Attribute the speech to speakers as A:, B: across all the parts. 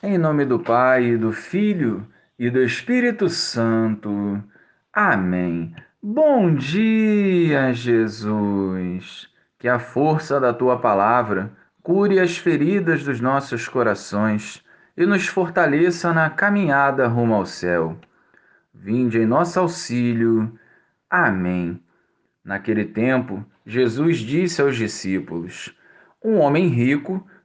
A: Em nome do Pai, do Filho e do Espírito Santo. Amém. Bom dia, Jesus. Que a força da tua palavra cure as feridas dos nossos corações e nos fortaleça na caminhada rumo ao céu. Vinde em nosso auxílio. Amém. Naquele tempo, Jesus disse aos discípulos: Um homem rico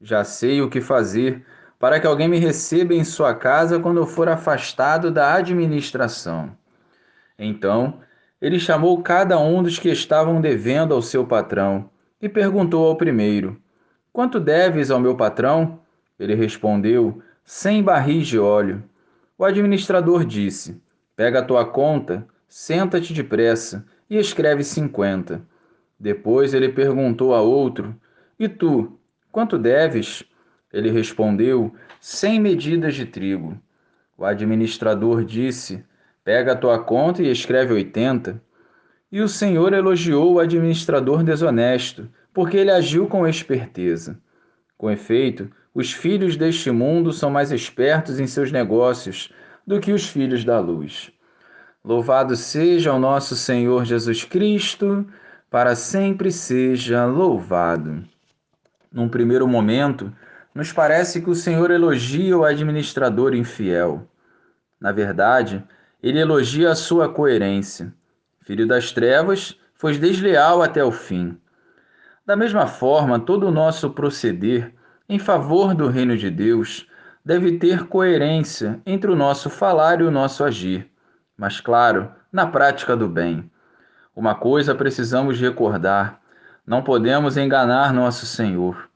A: Já sei o que fazer para que alguém me receba em sua casa quando eu for afastado da administração. Então, ele chamou cada um dos que estavam devendo ao seu patrão e perguntou ao primeiro: Quanto deves ao meu patrão? Ele respondeu: Cem barris de óleo. O administrador disse: Pega a tua conta, senta-te depressa e escreve cinquenta. Depois ele perguntou a outro: E tu, Quanto deves? Ele respondeu: Cem medidas de trigo. O administrador disse: Pega a tua conta e escreve oitenta. E o Senhor elogiou o administrador desonesto, porque ele agiu com esperteza. Com efeito, os filhos deste mundo são mais espertos em seus negócios do que os filhos da luz. Louvado seja o nosso Senhor Jesus Cristo, para sempre seja louvado. Num primeiro momento, nos parece que o Senhor elogia o administrador infiel. Na verdade, ele elogia a sua coerência. Filho das trevas, foi desleal até o fim. Da mesma forma, todo o nosso proceder em favor do reino de Deus deve ter coerência entre o nosso falar e o nosso agir, mas, claro, na prática do bem. Uma coisa precisamos recordar: não podemos enganar nosso Senhor.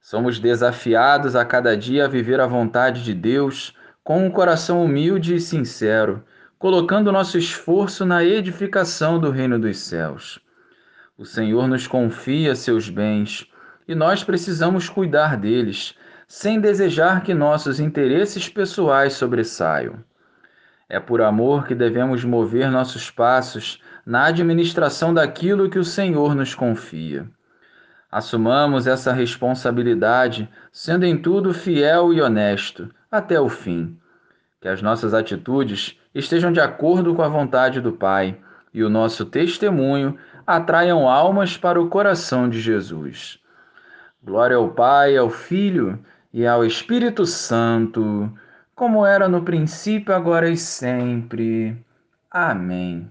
A: Somos desafiados a cada dia a viver a vontade de Deus com um coração humilde e sincero, colocando nosso esforço na edificação do reino dos céus. O Senhor nos confia seus bens e nós precisamos cuidar deles, sem desejar que nossos interesses pessoais sobressaiam. É por amor que devemos mover nossos passos na administração daquilo que o Senhor nos confia. Assumamos essa responsabilidade, sendo em tudo fiel e honesto, até o fim. Que as nossas atitudes estejam de acordo com a vontade do Pai e o nosso testemunho atraiam almas para o coração de Jesus. Glória ao Pai, ao Filho e ao Espírito Santo, como era no princípio, agora e sempre. Amém.